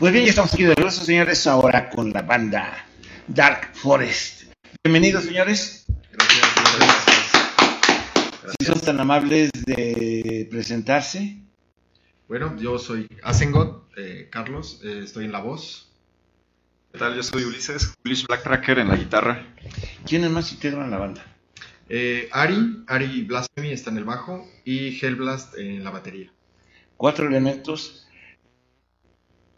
Pues bien, ya estamos aquí de regreso, señores, ahora con la banda Dark Forest. Bienvenidos, señores. Gracias. Si son tan amables de presentarse. Bueno, yo soy Asengot, eh, Carlos, eh, estoy en la voz. ¿Qué tal? Yo soy Ulises, Ulises Black Tracker en la guitarra. ¿Quiénes más integran la banda? Eh, Ari, Ari Blasphemy está en el bajo y Hellblast en la batería. Cuatro elementos.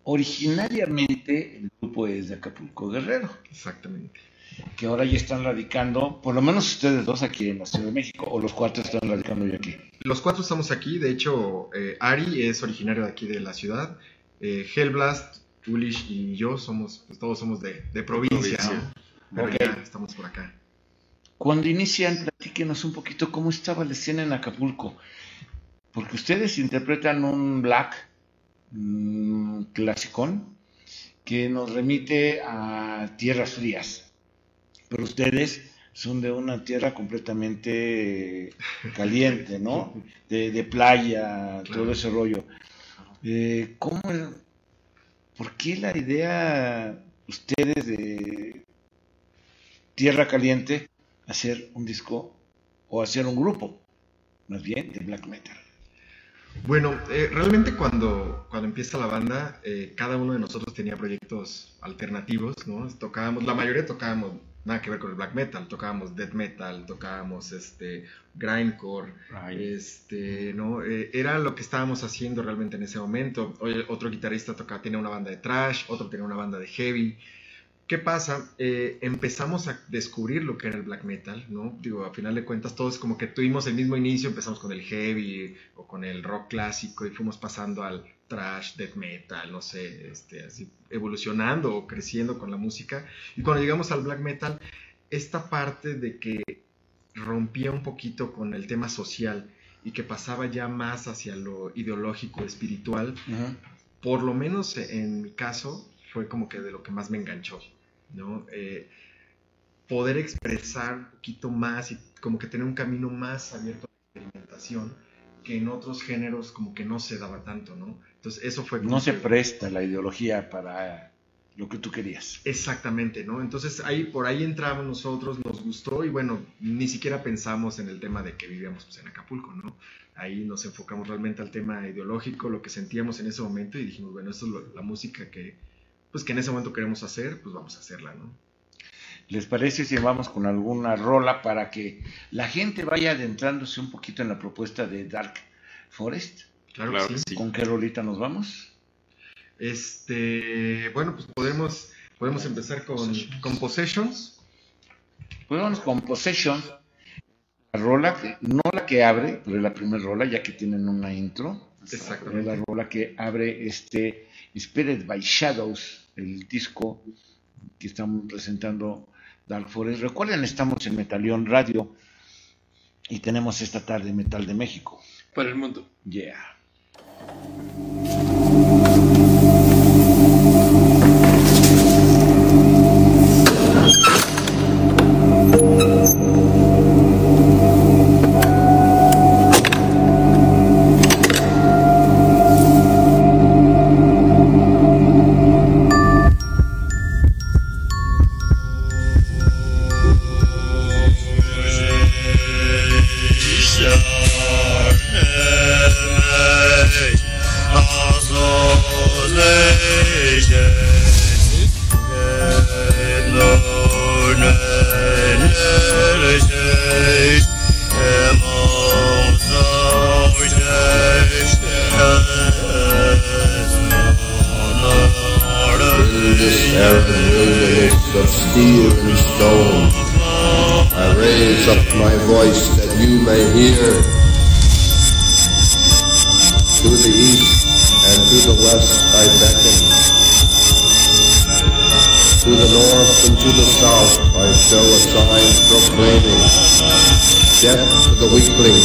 Originariamente el grupo es de Acapulco Guerrero, Exactamente. que ahora ya están radicando, por lo menos ustedes dos aquí en la Ciudad de México, o los cuatro están radicando ya aquí. Los cuatro estamos aquí, de hecho, eh, Ari es originario de aquí de la ciudad. eh, Hellblast, Ulish y yo somos, pues todos somos de, de provincia, Provincia. ¿no? Pero Ok. ya estamos por acá. Cuando inician, platíquenos un poquito cómo estaba la escena en Acapulco. Porque ustedes interpretan un black mm, clasicón que nos remite a tierras frías. Pero ustedes son de una tierra completamente caliente, ¿no? De, de playa, Claro. todo ese rollo. Eh, ¿Cómo, por qué la idea ustedes de tierra caliente hacer un disco o hacer un grupo, más bien de black metal. Bueno, eh, realmente cuando, cuando empieza la banda, eh, cada uno de nosotros tenía proyectos alternativos, ¿no? Tocábamos, la mayoría tocábamos nada que ver con el black metal, tocábamos death metal, tocábamos este grindcore, este, ¿no? Eh, era lo que estábamos haciendo realmente en ese momento. Oye, otro guitarrista toca, tiene una banda de trash, otro tiene una banda de heavy. ¿Qué pasa? Eh, empezamos a descubrir lo que era el black metal, ¿no? Digo, a final de cuentas, todos como que tuvimos el mismo inicio, empezamos con el heavy o con el rock clásico y fuimos pasando al trash, death metal, no sé, este, así evolucionando o creciendo con la música. Y cuando llegamos al black metal, esta parte de que rompía un poquito con el tema social y que pasaba ya más hacia lo ideológico, espiritual, por lo menos en mi caso, fue como que de lo que más me enganchó, ¿no? Eh, poder expresar un poquito más y como que tener un camino más abierto a la experimentación que en otros géneros como que no se daba tanto, ¿no? Entonces eso fue... No se que- presta la ideología para lo que tú querías. Exactamente, ¿no? Entonces ahí por ahí entramos nosotros, nos gustó y bueno, ni siquiera pensamos en el tema de que vivíamos pues, en Acapulco, ¿no? Ahí nos enfocamos realmente al tema ideológico, lo que sentíamos en ese momento y dijimos, bueno, esto es lo- la música que pues que en ese momento queremos hacer, pues vamos a hacerla, ¿no? ¿Les parece si vamos con alguna rola para que la gente vaya adentrándose un poquito en la propuesta de Dark Forest? Claro, Claro que sí. sí. ¿Con qué rolita nos vamos? Este, bueno, pues podemos, podemos empezar con, con Possessions. Pues vamos con Possession, la rola, que, no la que abre, pero es la primera rola, ya que tienen una intro. Exactamente. Es la rola que abre este Spirit by Shadows, el disco que estamos presentando Dark Forest. Recuerden, estamos en Metalión Radio y tenemos esta tarde Metal de México. Para el mundo. Yeah. This of steel and stone, I raise up my voice that you may hear. To the east and to the west I beckon. To the north and to the south I show a sign proclaiming death to the weakling,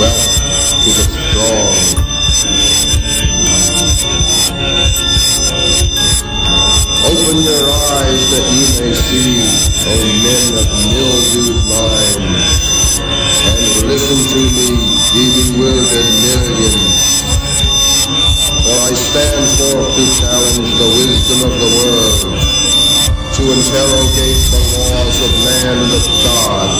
wealth to the strong. Open your eyes that you may see, O men of mildewed minds, and listen to me, even ye bewildered millions. For I stand forth to challenge the wisdom of the world, to interrogate the laws of man and of God.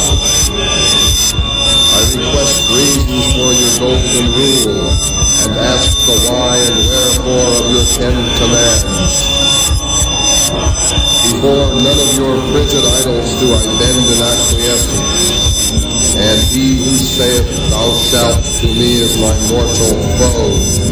I request reasons for your golden rule, and ask the why and wherefore of your ten commands. Before none of your frigid idols do I bend in acquiescence, and he who saith, Thou shalt to me is my mortal foe.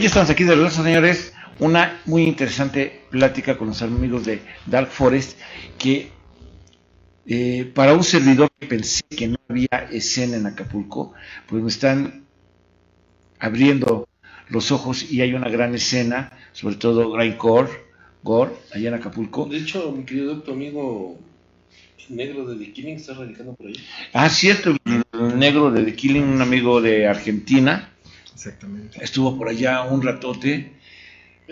Ya estamos aquí de regreso, señores. Una muy interesante plática con los amigos de Dark Forest que eh, para un servidor que pensé que no había escena en Acapulco, pues me están abriendo los ojos y hay una gran escena, sobre todo Grindcore, Gore, allá en Acapulco. De hecho, mi querido tu amigo negro de The Killing está radicando por ahí. Ah, cierto, el negro de The Killing, un amigo de Argentina, Exactamente. estuvo por allá un ratote,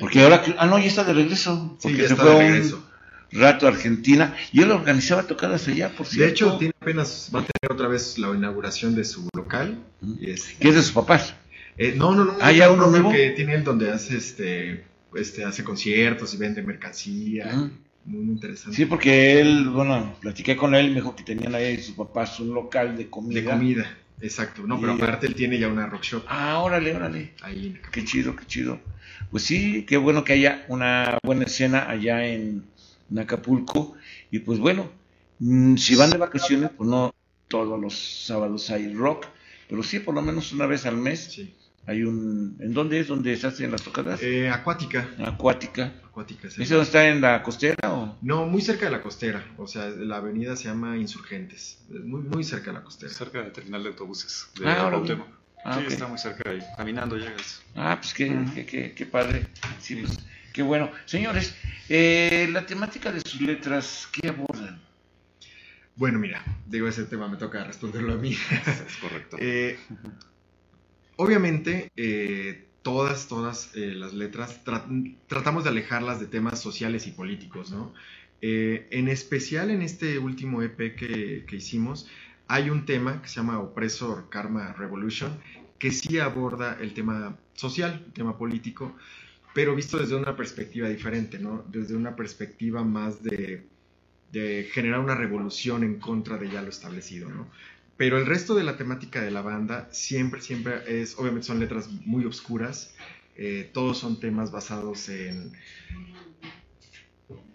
porque ahora, ah, no, ya está de regreso, Sí, porque ya se está fue de un rato a Argentina, y él organizaba tocadas allá, por cierto. De hecho, tiene apenas, va a tener otra vez la inauguración de su local. Y es, que es de sus papás. eh, no, no, no. Ah, ¿ya uno nuevo? que tiene él donde hace este, este, hace conciertos y vende mercancía. Ujú. Muy, muy interesante. Sí, porque él, bueno, platiqué con él, me dijo que tenían ahí sus papás un local de comida. De comida, exacto. No, pero Y- aparte él tiene ya una rock shop Ah, órale, órale. ahí Qué chido, qué chido. Pues sí, qué bueno que haya una buena escena allá en, en Acapulco. Y pues bueno, mm, si van de vacaciones, pues no todos los sábados hay rock, pero sí por lo menos una vez al mes Sí. hay un... ¿En dónde es donde se hacen las tocadas? Eh, acuática. Acuática. Acuática sí. ¿Ese dónde está en la costera o...? No, muy cerca de la costera. O sea, la avenida se llama Insurgentes. Es Muy, muy cerca de la costera. Cerca del terminal de autobuses de Ah. Ah, sí, ok. está muy cerca ahí. Caminando llegas. Ah, pues qué, qué, qué- qué padre. Sí, pues qué bueno. Señores, eh, la temática de sus letras, ¿qué abordan? Bueno, mira, digo, ese tema me toca responderlo a mí. Es correcto. Eh, obviamente, eh, todas, todas eh, las letras tra- tratamos de alejarlas de temas sociales y políticos, ¿no? Eh, en especial en este último EP que, que hicimos, hay un tema que se llama Oppressor Karma Revolution, que sí aborda el tema social, el tema político, pero visto desde una perspectiva diferente, ¿no? Desde una perspectiva más de, de generar una revolución en contra de ya lo establecido, ¿no? Pero el resto de la temática de la banda siempre, siempre es, obviamente son letras muy oscuras, eh, todos son temas basados en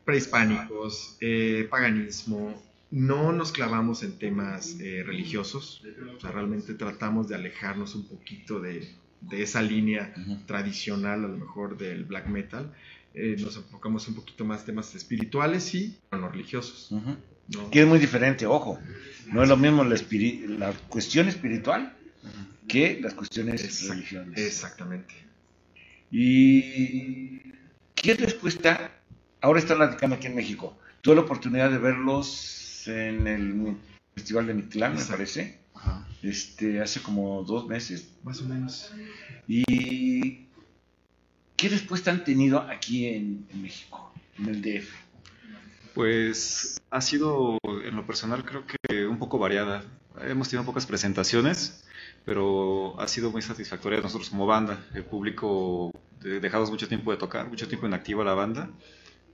prehispánicos, eh, paganismo, no nos clavamos en temas eh, religiosos, o sea, realmente tratamos de alejarnos un poquito de, de esa línea tradicional, a lo mejor del black metal, Eh, nos enfocamos un poquito más en temas espirituales, pero no religiosos. Ujú. ¿No? Que es muy diferente, ojo. No es lo mismo la, cuestión espiritual que las cuestiones Exact- religiosas. Exactamente. ¿Y qué respuesta? Ahora están radicando aquí en México. Tuve la oportunidad de verlos en el Festival de Mictlán, me parece, Ajá. este, hace como dos meses. Más o menos. ¿Y qué respuesta han tenido aquí en, en México, en el DF? Pues ha sido, en lo personal, creo que un poco variada. Hemos tenido pocas presentaciones, pero ha sido muy satisfactoria nosotros como banda. El público, eh, dejamos mucho tiempo de tocar, mucho tiempo inactiva la banda,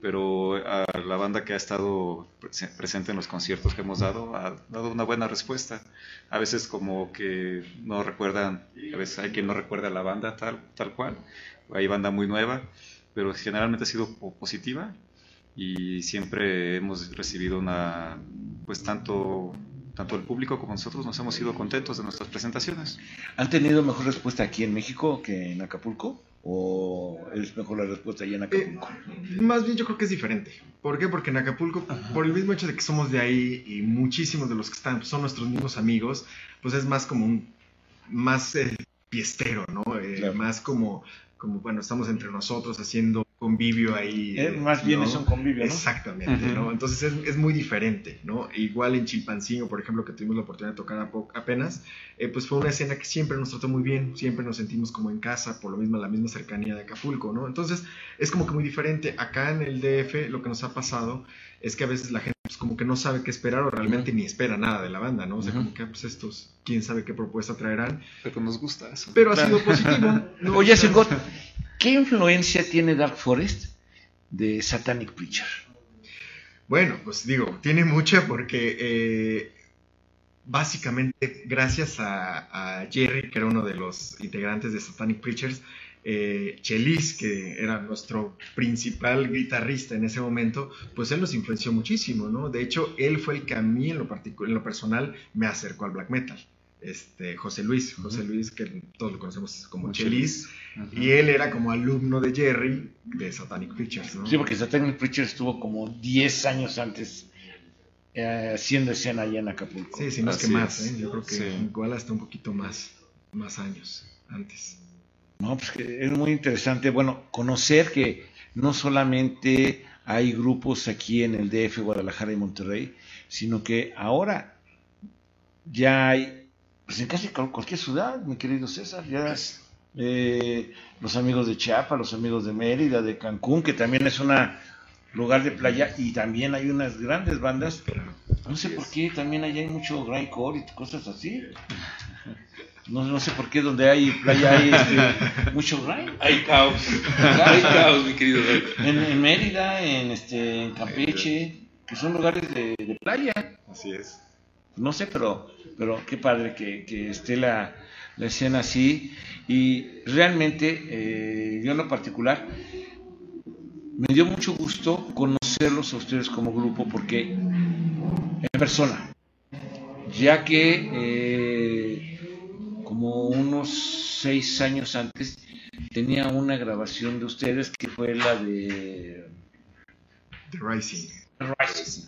pero a la banda que ha estado prese- presente en los conciertos que hemos dado ha dado una buena respuesta. A veces como que no recuerdan, a veces hay quien no recuerda a la banda tal, tal cual, hay banda muy nueva, pero generalmente ha sido po- positiva y siempre hemos recibido una, pues tanto, tanto el público como nosotros nos hemos ido contentos de nuestras presentaciones. ¿Han tenido mejor respuesta aquí en México que en Acapulco? ¿O es mejor la respuesta allá en Acapulco? Más bien yo creo que es diferente. ¿Por qué? Porque en Acapulco, por el mismo hecho de que somos de ahí y muchísimos de los que están son nuestros mismos amigos, pues es más como un, más eh, fiestero, ¿no? Eh, Claro. Más como, como, bueno, estamos entre nosotros haciendo convivio ahí. Eh, más bien es un convivio, ¿no? Exactamente. ¿no? Entonces es, es muy diferente, ¿no? Igual en Chilpancingo, por ejemplo, que tuvimos la oportunidad de tocar a apenas, eh, pues fue una escena que siempre nos trató muy bien, siempre nos sentimos como en casa, por lo mismo la misma cercanía de Acapulco, ¿no? Entonces es como que muy diferente. Acá en el DF lo que nos ha pasado es que a veces la gente pues, como que no sabe qué esperar o realmente ni espera nada de la banda, ¿no? O sea, como que pues estos, quién sabe qué propuesta traerán, Pero nos gusta eso. pero ha sido positivo. ¿no? Oye, Segot, ¿qué influencia tiene Dark Forest de Satanic Preacher? Bueno, pues digo, tiene mucha porque eh, básicamente gracias a, a Jerry, que era uno de los integrantes de Satanic Preachers, eh, Chelis, que era nuestro principal guitarrista en ese momento, pues él nos influenció muchísimo, ¿no? De hecho, él fue el que a mí en lo, en lo personal me acercó al black metal. este, José Luis, José Luis, que todos lo conocemos como Chelis, y él era como alumno de Jerry de Satanic Pictures, ¿no? Sí, porque Satanic Preacher estuvo como 10 años antes eh, haciendo escena allá en Acapulco. Sí, sí, no es que Así más. ¿eh? Yo creo que Sí. igual hasta un poquito más, más años antes. No, pues que es muy interesante, bueno, conocer que no solamente hay grupos aquí en el DF, Guadalajara y Monterrey, sino que ahora ya hay, pues en casi cual- cualquier ciudad, mi querido César, ya eh, los amigos de Chiapas, los amigos de Mérida, de Cancún, que también es un lugar de playa, y también hay unas grandes bandas, no sé por qué, también allá hay mucho grindcore y cosas así. No, no sé por qué donde hay playa hay este, mucho. Hay caos. Hay caos, mi querido. En, en Mérida, en este, en Campeche, que son lugares de, de playa. Así es. No sé, pero, pero qué padre que, que esté la, la escena así. Y realmente, eh, yo en lo particular, me dio mucho gusto conocerlos a ustedes como grupo, porque en persona, ya que eh, como unos seis años antes tenía una grabación de ustedes que fue la de The Rising. Rising.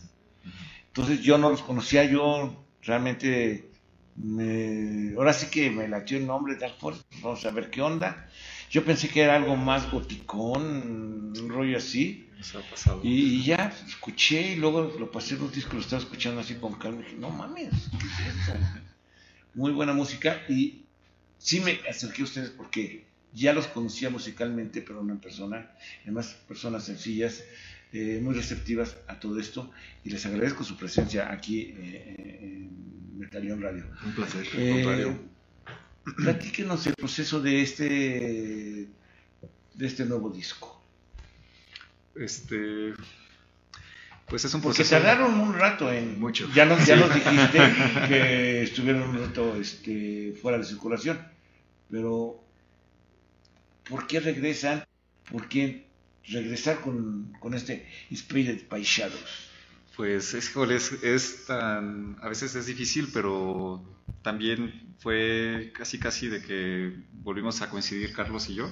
Entonces yo no los conocía, yo realmente me, ahora sí que me latió el nombre Force, vamos a ver qué onda. Yo pensé que era algo más goticón, un rollo así, Eso ha pasado. y, y ya escuché y luego lo pasé en un disco, lo estaba escuchando así con calma y dije, no mames, ¿qué es eso? Muy buena música y sí me acerqué a ustedes porque ya los conocía musicalmente, pero no en persona, además personas sencillas, eh, muy receptivas a todo esto y les agradezco su presencia aquí eh, en Metalión Radio. Un placer. Eh, platíquenos el proceso de este de este nuevo disco. Este. Pues es un Porque proceso. tardaron un rato en Mucho. Ya nos, ya nos dijiste que estuvieron un rato este, fuera de circulación. Pero ¿por qué regresan? ¿Por qué regresar con, con este Inspired by Shadows? Pues híjole, es, es tan, a veces es difícil, pero también fue casi casi de que volvimos a coincidir Carlos y yo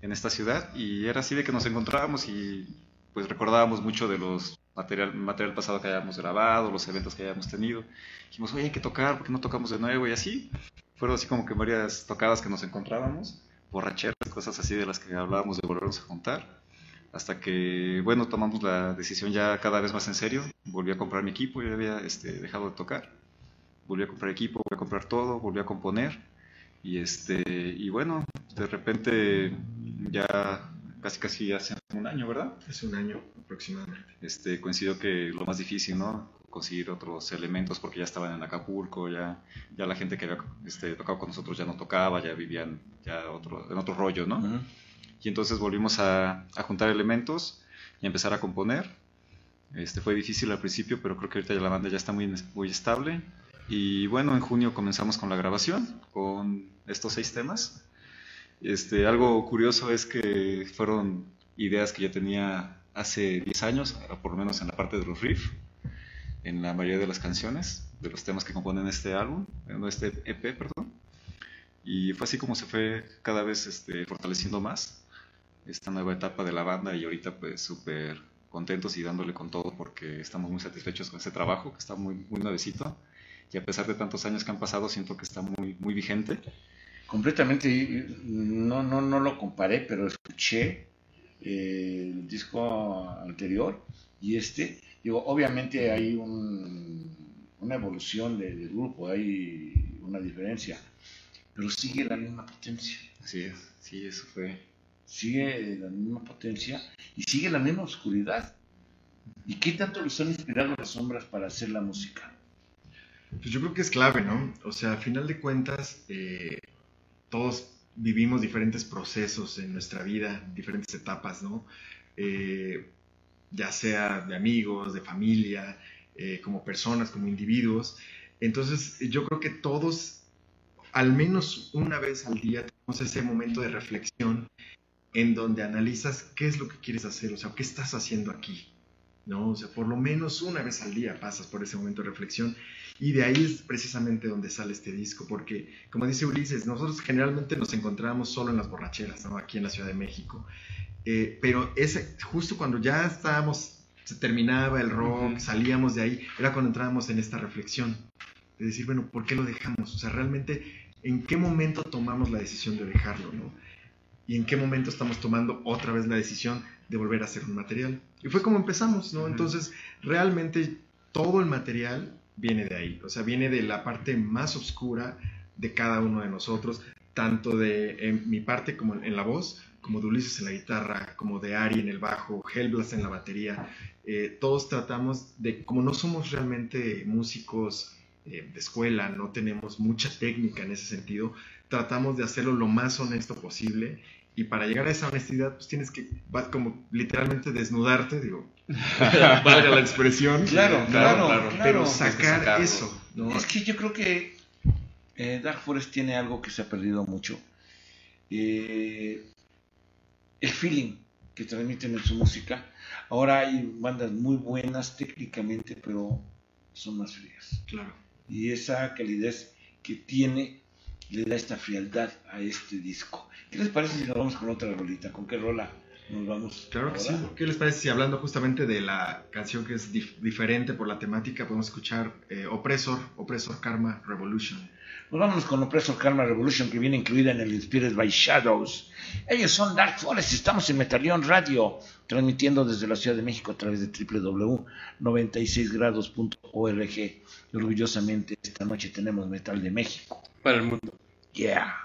en esta ciudad y era así de que nos encontrábamos y pues recordábamos mucho de los material, material pasado que hayamos grabado, los eventos que hayamos tenido. Dijimos, oye, hay que tocar, ¿por qué no tocamos de nuevo? Y así, fueron así como que varias tocadas que nos encontrábamos, borracheras, cosas así de las que hablábamos de volvernos a juntar hasta que, bueno, tomamos la decisión ya cada vez más en serio. Volví a comprar mi equipo, yo había este, dejado de tocar. Volví a comprar equipo, volví a comprar todo, volví a componer. Y, este, y bueno, de repente ya casi casi hace un año, ¿verdad? Hace un año aproximadamente. Este, coincidió que lo más difícil, ¿no? Conseguir otros elementos porque ya estaban en Acapulco, ya, ya la gente que había este, tocado con nosotros ya no tocaba, ya vivían ya otro, en otro rollo, ¿no? Ujú. Y entonces volvimos a, a juntar elementos y a empezar a componer. Este, fue difícil al principio, pero creo que ahorita ya la banda ya está muy, muy estable. Y bueno, en junio comenzamos con la grabación, con estos seis temas. Este, algo curioso es que fueron ideas que ya tenía hace 10 años, por lo menos en la parte de los riffs, en la mayoría de las canciones, de los temas que componen este álbum, este EP, perdón. Y fue así como se fue cada vez este, fortaleciendo más esta nueva etapa de la banda y ahorita pues súper contentos y dándole con todo porque estamos muy satisfechos con ese trabajo que está muy, muy nuevecito y a pesar de tantos años que han pasado siento que está muy, muy vigente. Completamente, no, no, no lo comparé, pero escuché eh, el disco anterior y este. Digo, obviamente hay un- una evolución de- del grupo, hay una diferencia, pero sigue la misma potencia. Así es, sí, eso fue. sigue la misma potencia y sigue la misma oscuridad. ¿Y qué tanto los han inspirado las sombras para hacer la música? Pues yo creo que es clave, ¿no? O sea, a final de cuentas, eh, todos vivimos diferentes procesos en nuestra vida, diferentes etapas, ¿no? Eh, ya sea de amigos, de familia, eh, como personas, como individuos. Entonces, yo creo que todos, al menos una vez al día, tenemos ese momento de reflexión en donde analizas qué es lo que quieres hacer, o sea, qué estás haciendo aquí, ¿no? O sea, por lo menos una vez al día pasas por ese momento de reflexión y de ahí es precisamente donde sale este disco, porque como dice Ulises, nosotros generalmente nos encontramos solo en las borracheras, ¿no? Aquí en la Ciudad de México, Eh, pero ese, justo cuando ya estábamos, se terminaba el rock, salíamos de ahí, era cuando entrábamos en esta reflexión, de decir, bueno, ¿por qué lo dejamos? O sea, realmente, ¿en qué momento tomamos la decisión de dejarlo, no? y en qué momento estamos tomando otra vez la decisión de volver a hacer un material. Y fue como empezamos, ¿no? Entonces, realmente todo el material viene de ahí, o sea, viene de la parte más oscura de cada uno de nosotros, tanto de mi parte como en la voz, como de Ulises en la guitarra, como de Ari en el bajo, Hellblast en la batería. Eh, todos tratamos de, como no somos realmente músicos eh, de escuela, no tenemos mucha técnica en ese sentido, tratamos de hacerlo lo más honesto posible y para llegar a esa honestidad pues tienes que va- como literalmente desnudarte, digo, valga la expresión, Claro, claro, claro. pero que sacar eso, ¿no? Es que yo creo que eh, Dark Forest tiene algo que se ha perdido mucho. Eh, el feeling que transmiten en su música. Ahora hay bandas muy buenas técnicamente, pero son más frías. Claro. Y esa calidez que tiene le da esta frialdad a este disco. ¿Qué les parece si nos vamos con otra rolita? ¿Con qué rola nos vamos? Claro que sí. ¿Qué les parece si hablando justamente de la canción que es dif- diferente por la temática, podemos escuchar eh, Opresor, Opresor Karma Revolution? Pues vámonos con Oppressor Karma Revolution que viene incluida en el Inspired by Shadows. Ellos son Dark Forest, estamos en Metalion Radio, transmitiendo desde la Ciudad de México a través de www.96grados.org. Y orgullosamente esta noche tenemos Metal de México. Para el mundo. Yeah.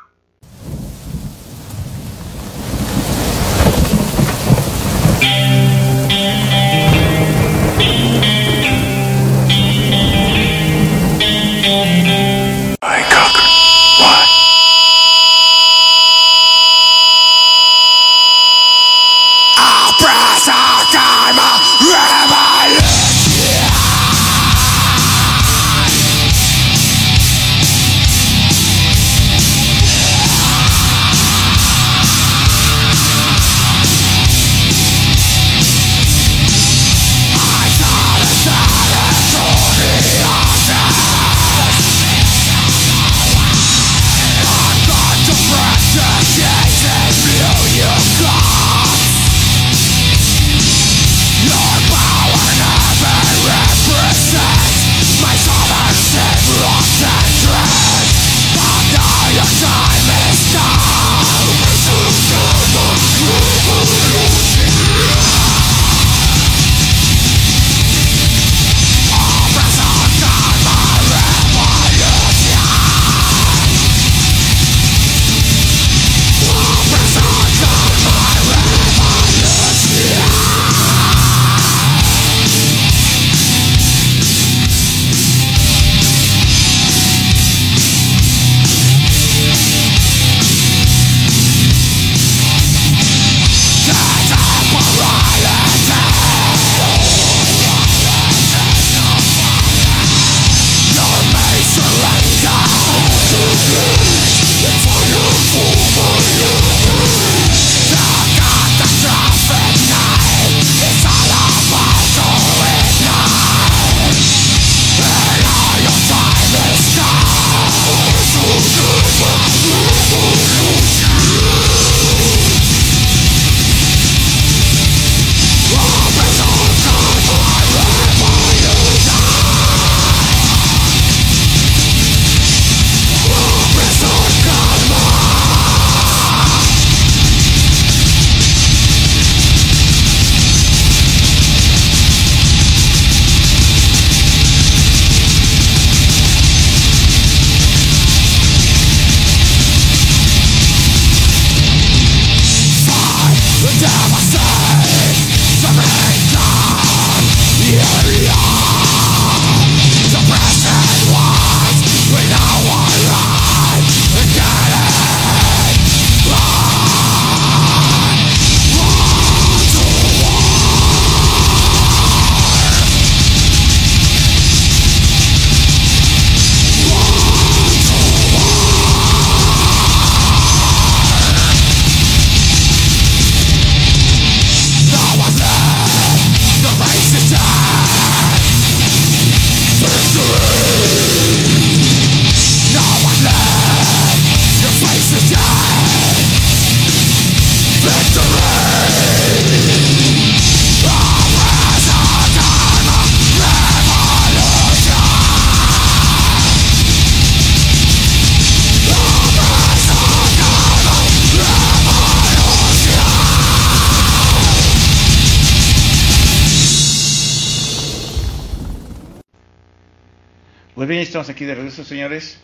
Pues bien, estamos aquí de regreso, señores,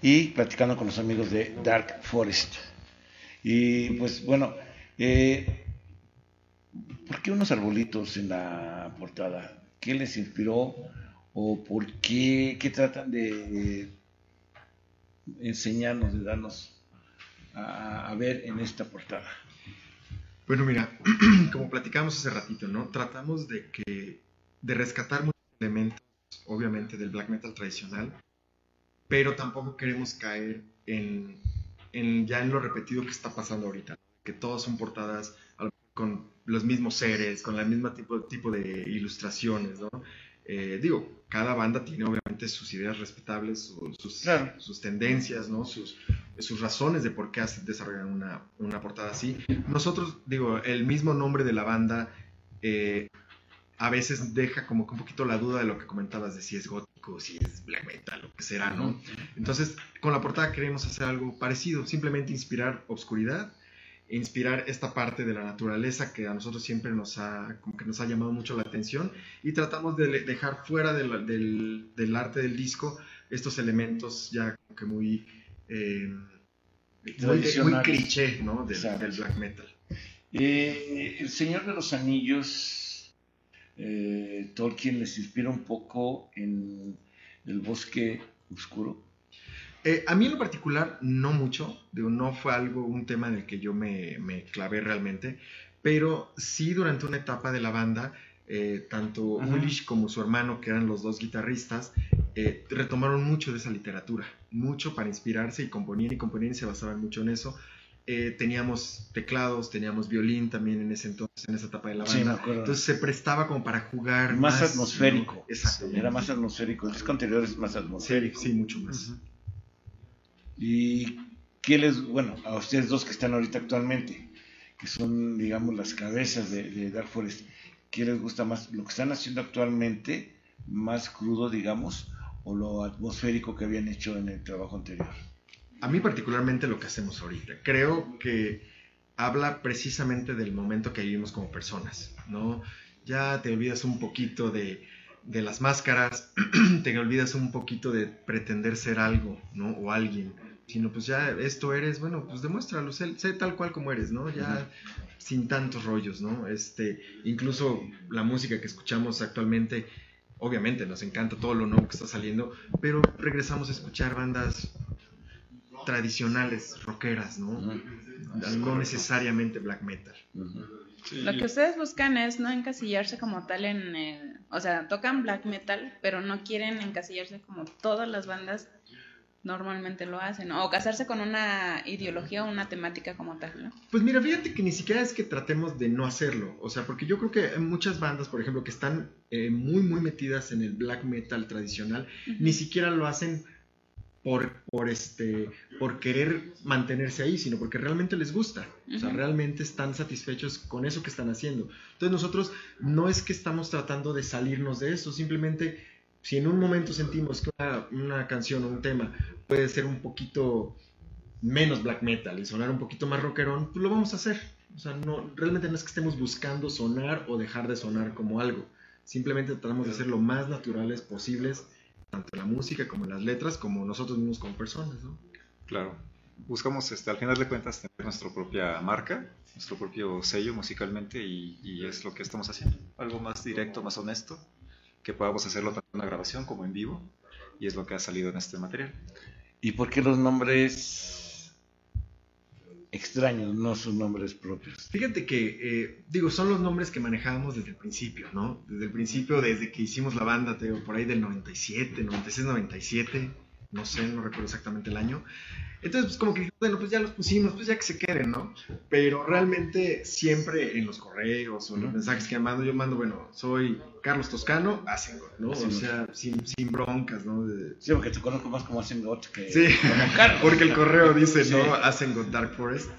y platicando con los amigos de Dark Forest. Y pues bueno, eh, ¿por qué unos arbolitos en la portada? ¿Qué les inspiró? ¿O por qué, qué tratan de enseñarnos, de darnos a, ver en esta portada? Bueno, mira, como platicábamos hace ratito, ¿no? Tratamos de que de rescatar muchos elementos, obviamente, del black metal tradicional, pero tampoco queremos caer en, en ya en lo repetido que está pasando ahorita, que todas son portadas con los mismos seres, con el mismo tipo, tipo de ilustraciones, ¿no? Eh, digo, cada banda tiene obviamente sus ideas respetables, su- sus, Claro. sus tendencias, ¿no? Sus, sus razones de por qué desarrollan una, una portada así. Nosotros, digo, el mismo nombre de la banda eh, a veces deja como que un poquito la duda de lo que comentabas de si es gótico, si es black metal, lo que será, ¿no? Entonces, con la portada queremos hacer algo parecido, simplemente inspirar obscuridad, inspirar esta parte de la naturaleza que a nosotros siempre nos ha, como que nos ha llamado mucho la atención y tratamos de dejar fuera de la- del, del arte del disco estos elementos ya como que muy, eh, muy, cliché, ¿no? Del black metal. Eh, el Señor de los Anillos, eh, Tolkien les inspira un poco en el bosque oscuro. Eh, a mí en lo particular no mucho, digo, no fue algo, un tema en el que yo me, me clavé realmente, pero sí durante una etapa de la banda, eh, tanto Ajá. Como su hermano, que eran los dos guitarristas, eh, retomaron mucho de esa literatura, mucho para inspirarse y componían y componían y se basaban mucho en eso. Eh, teníamos teclados, teníamos violín también en ese entonces, en esa etapa de la Sí, me banda. acuerdo. entonces se prestaba como para jugar Más, más, atmosférico. Exactamente. Era más atmosférico. El disco anterior es más atmosférico. sí, mucho más. ¿Y qué les, bueno, a ustedes dos que están ahorita actualmente, que son, digamos, las cabezas de, de Dark Forest, ¿qué les gusta más? ¿Lo que están haciendo actualmente, más crudo, digamos, o lo atmosférico que habían hecho en el trabajo anterior? A mí particularmente lo que hacemos ahorita. Creo que habla precisamente del momento que vivimos como personas, ¿no? Ya te olvidas un poquito de, de las máscaras, te olvidas un poquito de pretender ser algo, ¿no? O alguien, sino pues ya esto eres, bueno, pues demuéstralo, sé, sé tal cual como eres, ¿no? Ya sin tantos rollos, ¿no? Este, incluso la música que escuchamos actualmente, obviamente nos encanta todo lo nuevo que está saliendo, pero regresamos a escuchar bandas tradicionales, rockeras, ¿no? No necesariamente black metal. Sí, Lo que ustedes buscan es no encasillarse como tal en el... O sea, tocan black metal, pero no quieren encasillarse como todas las bandas normalmente lo hacen. O casarse con una ideología o una temática como tal, ¿no? Pues mira, fíjate que ni siquiera es que tratemos de no hacerlo. O sea, porque yo creo que hay muchas bandas, por ejemplo, que están eh, muy, muy metidas en el black metal tradicional, ni siquiera lo hacen por, por, este, por querer mantenerse ahí, sino porque realmente les gusta. O sea, realmente están satisfechos con eso que están haciendo. Entonces nosotros no es que estamos tratando de salirnos de eso, simplemente si en un momento sentimos que una, una canción o un tema puede ser un poquito menos black metal y sonar un poquito más rockerón, pues lo vamos a hacer. O sea, no, realmente no es que estemos buscando sonar o dejar de sonar como algo. Simplemente tratamos de ser lo más naturales posibles, tanto en la música como en las letras, como nosotros mismos como personas, ¿no? Claro. Buscamos, este, al final de cuentas, tener nuestra propia marca, nuestro propio sello musicalmente y, y es lo que estamos haciendo. Algo más directo, más honesto, que podamos hacerlo tanto en una grabación como en vivo y es lo que ha salido en este material. ¿Y por qué los nombres extraños, no sus nombres propios? Fíjate que, eh, digo, son los nombres que manejábamos desde el principio, ¿no? Desde el principio, desde que hicimos la banda, te digo, por ahí del 97, 96, 97, no sé, no recuerdo exactamente el año. Entonces, pues como que, bueno, pues ya los pusimos, pues ya que se queden, ¿no? Pero realmente siempre en los correos o en los mensajes que mando, yo mando, bueno, soy Carlos Toscano, hacen, ¿no? O sea, sin, sin broncas, ¿no? Sí, porque te conozco más como hacen Got que Sí, como Carlos. porque el correo dice, Sí. ¿no? Hacen con Dark Forest,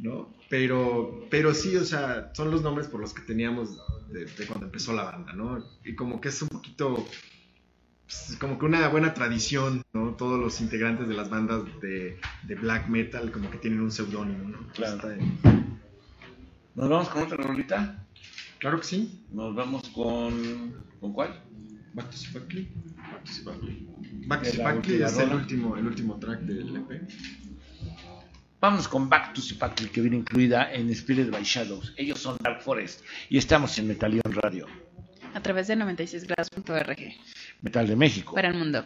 ¿no? Pero, pero sí, o sea, son los nombres por los que teníamos de, de cuando empezó la banda, ¿no? Y como que es un poquito, pues, como que una buena tradición, ¿no? Todos los integrantes de las bandas de, de black metal como que tienen un seudónimo, ¿no? Claro. ¿Nos vamos con otra rolita? Claro que sí. Nos vamos con... ¿Con cuál? Back to Spectrum. Back to Zipacli. Back to es el último, el último track del EP. Vámonos con Back to Zipacli, que viene incluida en Spirit by Shadows. Ellos son Dark Forest y estamos en Metalion Radio, A través de 96grados.org. Metal de México. Para el mundo.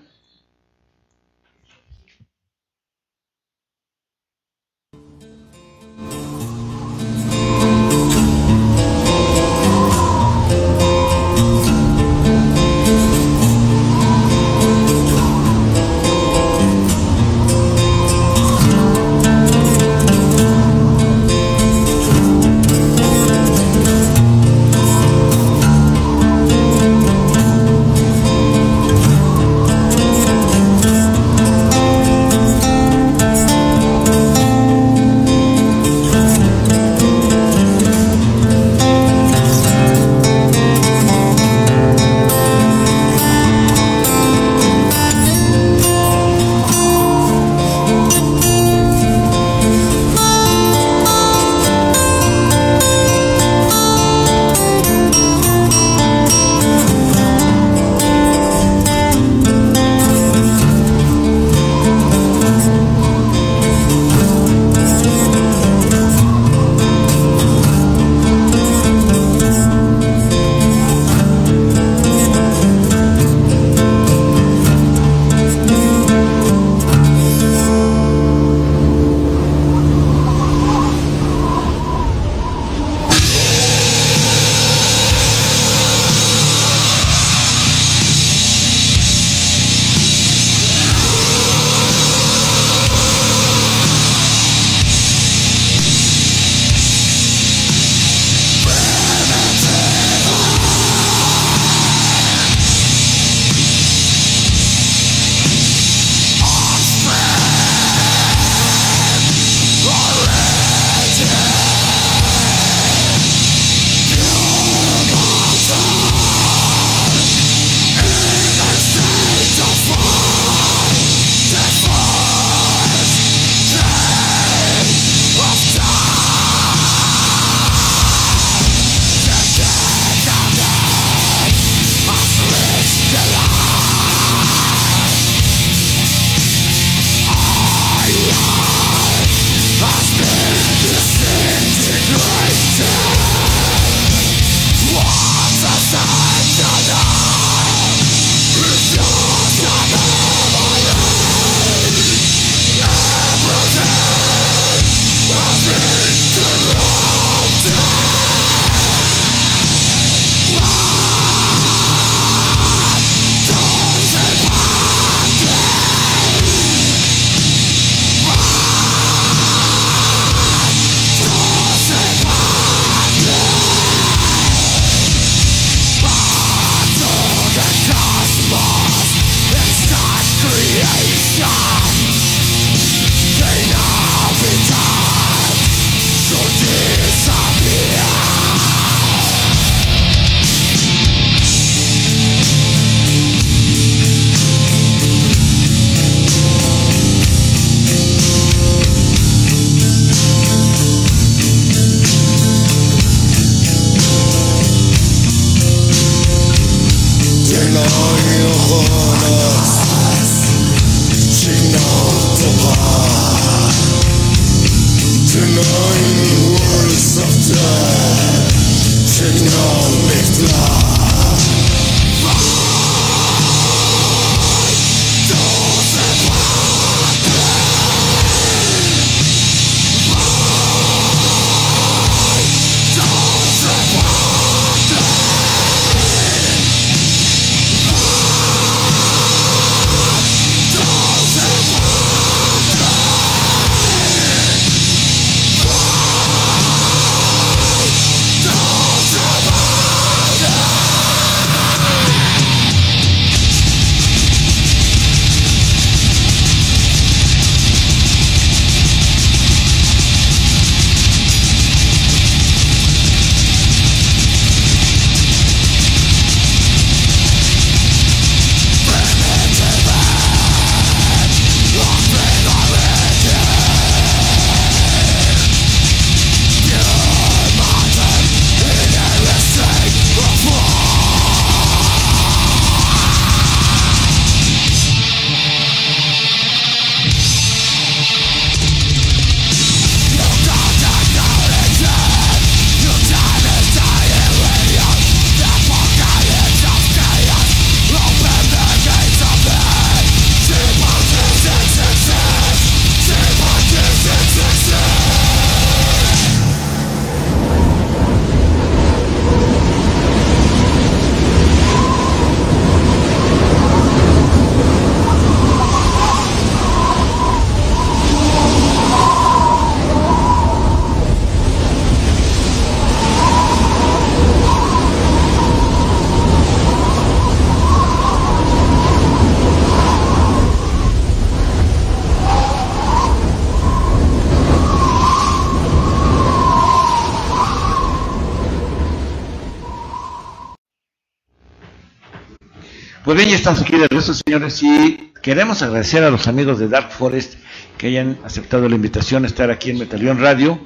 Pues bien, ya estamos aquí de regreso, señores, y queremos agradecer a los amigos de Dark Forest que hayan aceptado la invitación a estar aquí en Metalión Radio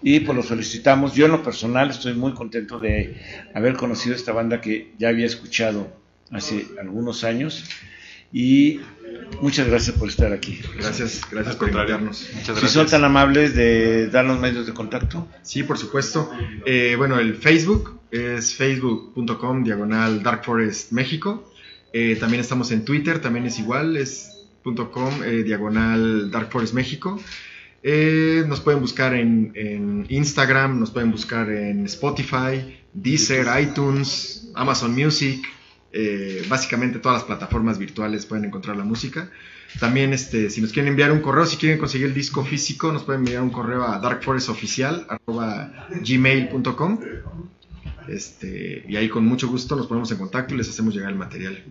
y pues los felicitamos. Yo en lo personal estoy muy contento de haber conocido esta banda que ya había escuchado hace algunos años y muchas gracias por estar aquí. Gracias, gracias por invitarnos. Muchas Si gracias. son tan amables de dar los medios de contacto. Sí, por supuesto. Eh, bueno, el Facebook es facebook.com diagonal Dark Forest México. Eh, también estamos en Twitter, también es igual, es .com eh, diagonal Dark Forest México. Eh, nos pueden buscar en, en Instagram, nos pueden buscar en Spotify, Deezer, iTunes, Amazon Music. eh, básicamente todas las plataformas virtuales pueden encontrar la música. También, este, si nos quieren enviar un correo, si quieren conseguir el disco físico, nos pueden enviar un correo a darkforestoficial.gmail.com este, y ahí con mucho gusto nos ponemos en contacto y les hacemos llegar el material.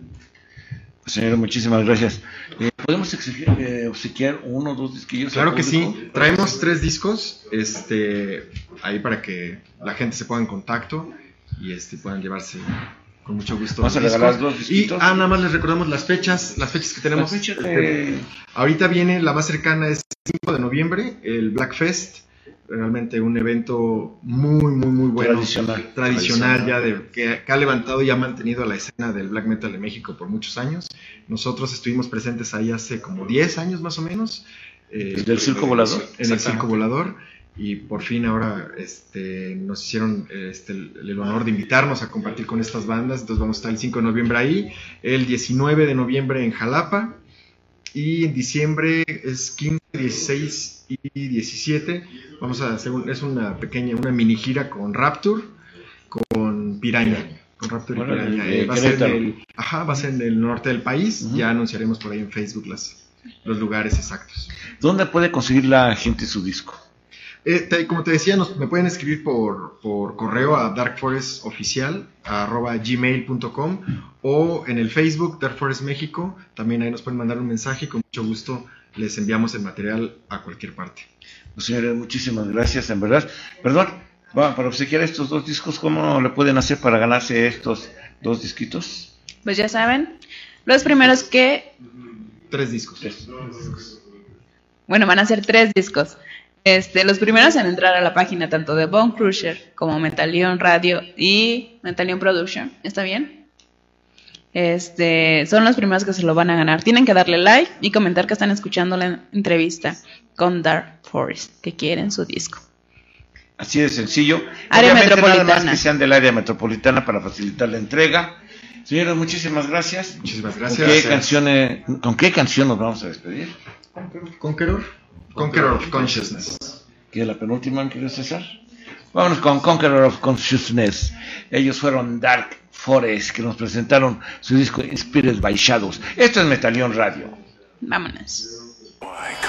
Señor, muchísimas gracias. Eh, ¿Podemos exigir, eh, obsequiar uno o dos disquillos? Claro que sí, traemos tres discos este, ahí para que la gente se ponga en contacto y este, puedan llevarse con mucho gusto. Vamos a regalar Y ah, nada más les recordamos las fechas, las fechas que tenemos. Fecha Este, de- Ahorita viene, la más cercana es 5 de noviembre, el Black Fest. Realmente un evento muy, muy, muy bueno. Tradicional. Tradicional, ya de, que, que ha levantado y ha mantenido la escena del black metal de México por muchos años. Nosotros estuvimos presentes ahí hace como 10 años más o menos. eh, ¿Del Circo Volador? En el Circo Volador. Y por fin ahora este, nos hicieron este, el, el honor de invitarnos a compartir con estas bandas. Entonces vamos a estar el 5 de noviembre ahí, el 19 de noviembre en Jalapa. Y en diciembre es 15, 16 y 17. Vamos a hacer un- es una pequeña, una mini gira con Rapture, con Piraña. Con Rapture y Piraña. Eh, va, a ser en el, ajá, va a ser en el norte del país. Ya anunciaremos por ahí en Facebook las, los lugares exactos. ¿Dónde puede conseguir la gente su disco? Eh, te- como te decía, nos, me pueden escribir por, por correo a darkforestoficial.gmail.com o en el Facebook Dark Forest México. También ahí nos pueden mandar un mensaje y con mucho gusto les enviamos el material a cualquier parte. Pues, señores, muchísimas gracias, en verdad. Perdón, va, para obsequiar estos dos discos, ¿cómo le pueden hacer para ganarse estos dos disquitos? Pues ya saben, los primeros que, Tres discos. bueno, van a ser tres discos. Este, los primeros en entrar a la página tanto de Bone Crusher como Metalion Radio y Metalion Production, ¿está bien? Este, son los primeros que se lo van a ganar. Tienen que darle like y comentar que están escuchando la entrevista con Dark Forest, que quieren su disco. Así de sencillo. Área Obviamente, Nada metropolitana. más que sean del área metropolitana para facilitar la entrega. Señores, muchísimas gracias. Muchísimas ¿Con gracias. qué, canciones, ¿Con qué canción nos vamos a despedir? Conqueror. Conqueror of Consciousness. ¿Qué es la penúltima, querido César? Vámonos con Conqueror of Consciousness. Ellos fueron Dark Forest, que nos presentaron su disco Inspired by Shadows. Esto es Metalión Radio. Vámonos. Dark